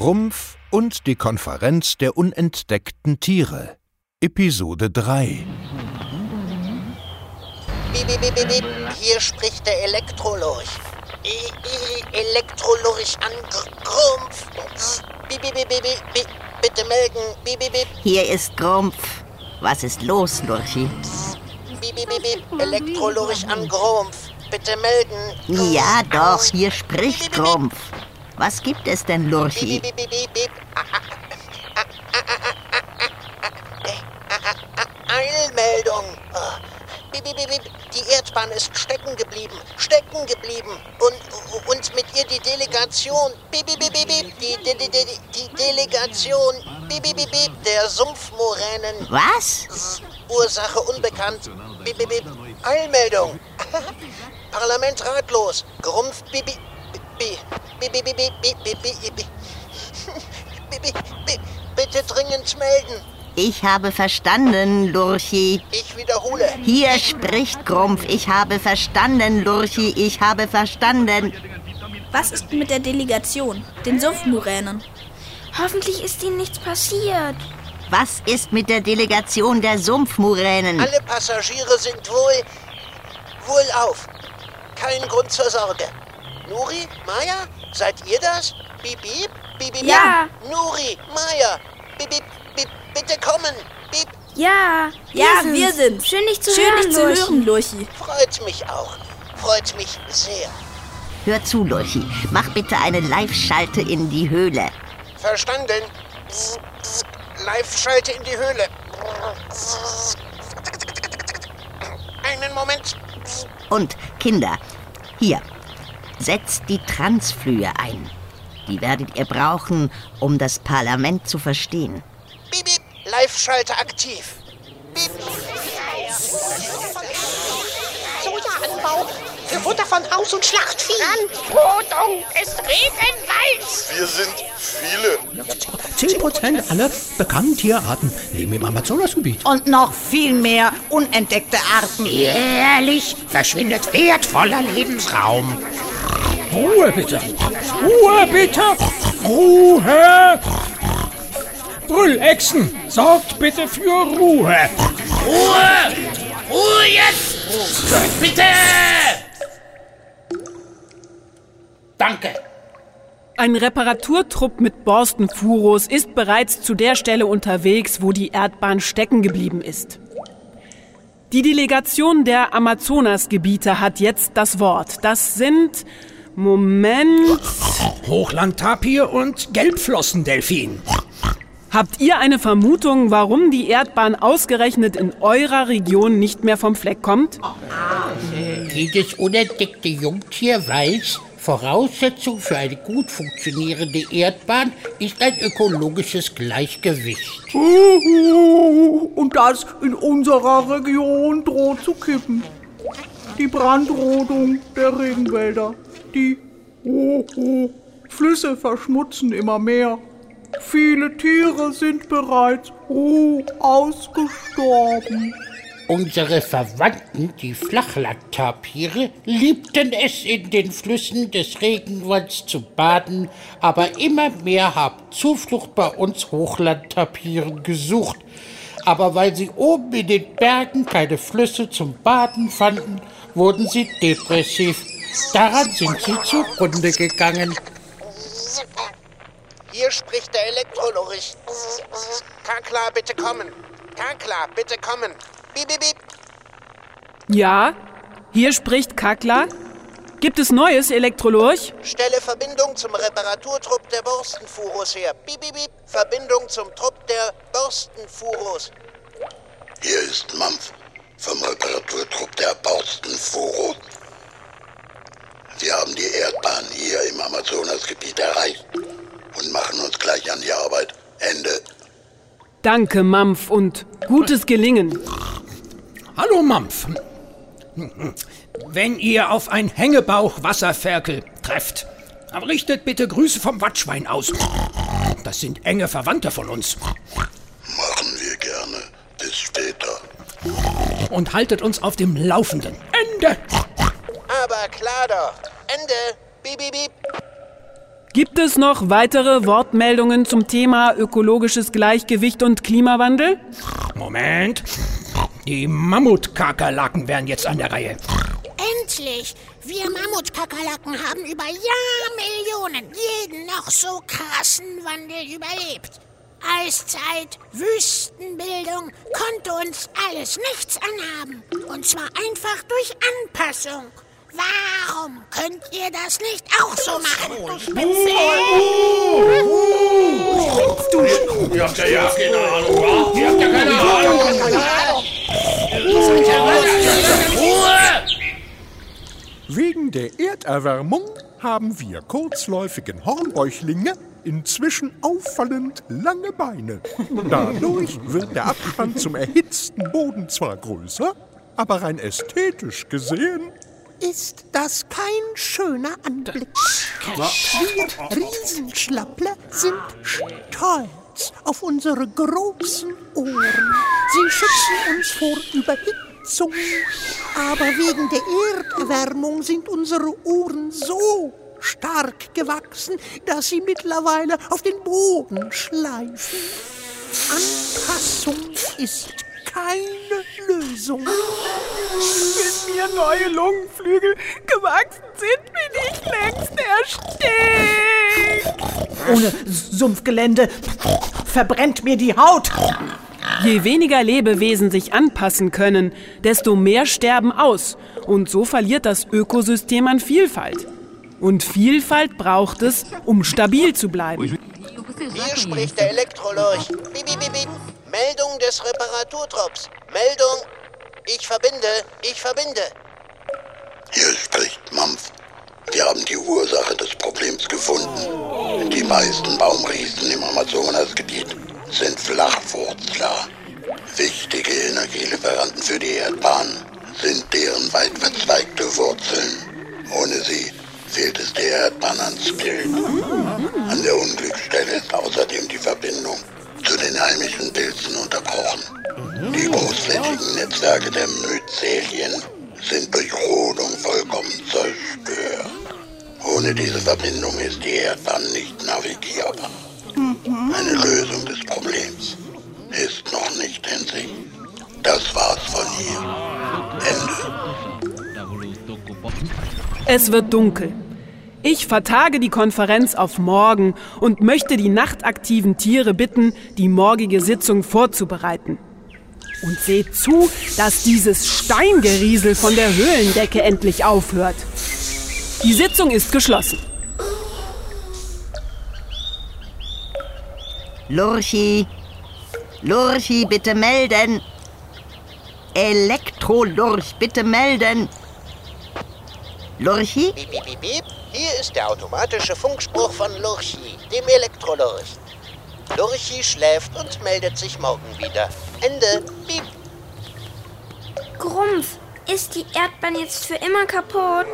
Rumpf und die Konferenz der unentdeckten Tiere. Episode 3. Hier spricht der Elektrolorch. Elektrolorch an Grumpf. Bitte melden. Hier ist Grumpf. Was ist los, Lurchi? Elektrolorch an Grumpf. Bitte melden. Ja, doch, hier spricht Grumpf. Was gibt es denn, Lurchi? Eilmeldung. Die Erdbahn ist stecken geblieben, stecken geblieben. Und, und mit ihr die Delegation, die, De De De die Delegation, der Sumpfmoränen. Was? Ursache unbekannt. Eilmeldung. Parlament ratlos. Grumpf, Bibi. Bibi. Bibi, Bibi, Bibi, Bibi. Bibi, Bibi, bitte dringend melden. Ich habe verstanden, Lurchi. Ich wiederhole. Hier spricht Grumpf. Ich habe verstanden, Lurchi. Ich habe verstanden. Was ist mit der Delegation, den Sumpfmuränen? Hoffentlich ist ihnen nichts passiert. Was ist mit der Delegation der Sumpfmuränen? Alle Passagiere sind wohl auf. Kein Grund zur Sorge. Nuri, Maya, seid ihr das? Bip, bip, bip, bip. Ja. Nuri, Maya, bip, bip, bip, bitte kommen. Bip, Ja, Ja, wir sind's. Schön, dich zu Schön, hören, dich zu Lurchi. hören, Lurchi. freut mich auch. Freut mich sehr. Hör zu, Lurchi. Mach bitte eine Live-Schalte in die Höhle. Verstanden? Live-Schalte in die Höhle. Einen Moment. Und Kinder, hier, setzt die Transflühe ein. Die werdet ihr brauchen, um das Parlament zu verstehen. Bip, bip. Live-Schalter aktiv. Bip. Sojaanbau für Futter von Haus- und Schlachtvieh. Rodung des Regenwalds. Wir sind viele. 10% aller bekannten Tierarten leben im Amazonasgebiet. Und noch viel mehr unentdeckte Arten. Jährlich verschwindet wertvoller Lebensraum. Ruhe bitte! Ruhe bitte! Ruhe! Brüllechsen, sorgt bitte für Ruhe! Ruhe! Ruhe jetzt! Bitte! Danke. Ein Reparaturtrupp mit Borstenfuros ist bereits zu der Stelle unterwegs, wo die Erdbahn stecken geblieben ist. Die Delegation der Amazonasgebiete hat jetzt das Wort. Das sind Moment. Hochlandtapir und Gelbflossendelfin. Habt ihr eine Vermutung, warum die Erdbahn ausgerechnet in eurer Region nicht mehr vom Fleck kommt? Jedes unentdeckte Jungtier weiß, Voraussetzung für eine gut funktionierende Erdbahn ist ein ökologisches Gleichgewicht. Und das in unserer Region droht zu kippen. Die Brandrodung der Regenwälder. Die oh, oh, Flüsse verschmutzen immer mehr. Viele Tiere sind bereits oh, ausgestorben. Unsere Verwandten, die Flachlandtapire, liebten es, in den Flüssen des Regenwalds zu baden, aber immer mehr haben Zuflucht bei uns Hochlandtapiren gesucht. Aber weil sie oben in den Bergen keine Flüsse zum Baden fanden, wurden sie depressiv. Daran sind sie zugrunde gegangen. Hier spricht der Elektrolurch. Kakla, bitte kommen. Kakla, bitte kommen. Bip, bip, bip. Ja, hier spricht Kakla. Gibt es Neues, Elektrolurch? Stelle Verbindung zum Reparaturtrupp der Borstenfuros her. Bip, bip, bip. Verbindung zum Trupp der Borstenfuros. Hier ist Mampf vom Reparaturtrupp der Borstenfuro. Wir haben die Erdbahn hier im Amazonasgebiet erreicht und machen uns gleich an die Arbeit. Ende. Danke, Mampf, und gutes Gelingen. Hallo Mampf. Wenn ihr auf ein Hängebauch-Wasserferkel trefft, richtet bitte Grüße vom Watschwein aus. Das sind enge Verwandte von uns. Machen wir gerne. Bis später. Und haltet uns auf dem Laufenden. Ende! Aber klar doch. Ende. Bip, bip, bip. Gibt es noch weitere Wortmeldungen zum Thema ökologisches Gleichgewicht und Klimawandel? Moment. Die Mammutkakerlaken wären jetzt an der Reihe. Endlich! Wir Mammutkakerlaken haben über Jahrmillionen jeden noch so krassen Wandel überlebt. Eiszeit, Wüstenbildung konnte uns alles nichts anhaben. Und zwar einfach durch Anpassung. Warum könnt ihr das nicht auch so machen? Du Spitze! Du, ihr habt ja, ja keine Ahnung, wa? Ihr habt ja keine Ahnung. Ruhe! Wegen der Erderwärmung haben wir kurzläufigen Hornbäuchlinge inzwischen auffallend lange Beine. Dadurch wird der Abstand zum erhitzten Boden zwar größer, aber rein ästhetisch gesehen Ist das kein schöner Anblick? Wir Riesenschlappler sind stolz auf unsere großen Ohren. Sie schützen uns vor Überhitzung. Aber wegen der Erderwärmung sind unsere Ohren so stark gewachsen, dass sie mittlerweile auf den Boden schleifen. Anpassung ist keine Lösung. Bis mir neue Lungenflügel gewachsen sind, bin ich längst erstickt. Ohne Sumpfgelände verbrennt mir die Haut. Je weniger Lebewesen sich anpassen können, desto mehr sterben aus. Und so verliert das Ökosystem an Vielfalt. Und Vielfalt braucht es, um stabil zu bleiben. Hier spricht der Elektrolorch. Bip, bip, bip. Meldung des Reparaturtrupps. Meldung. Ich verbinde. Ich verbinde. Hier spricht Mampf. Wir haben die Ursache des Problems gefunden. Die meisten Baumriesen im Amazonasgebiet sind Flachwurzler. Wichtige Energielieferanten für die Erdbahn sind deren weit verzweigte Wurzeln. Ohne sie fehlt es der Erdbahn an Speed. An der Unglücksstelle ist außerdem die Verbindung zu den heimischen Pilzen unterbrochen. Die großflächigen Netzwerke der Myzelien sind durch Rodung vollkommen zerstört. Ohne diese Verbindung ist die Erdbahn nicht navigierbar. Eine Lösung des Problems ist noch nicht in Sicht. Das war's von hier. Ende. Es wird dunkel. Ich vertage die Konferenz auf morgen und möchte die nachtaktiven Tiere bitten, die morgige Sitzung vorzubereiten. Und seht zu, dass dieses Steingeriesel von der Höhlendecke endlich aufhört. Die Sitzung ist geschlossen. Lurchi, Lurchi, bitte melden. Elektrolurch, bitte melden. Lurchi? Bip, bip, bip, bip. Hier ist der automatische Funkspruch von Lurchi, dem Elektrolurch. Lurchi schläft und meldet sich morgen wieder. Ende. Piep. Grumpf, ist die Erdbahn jetzt für immer kaputt?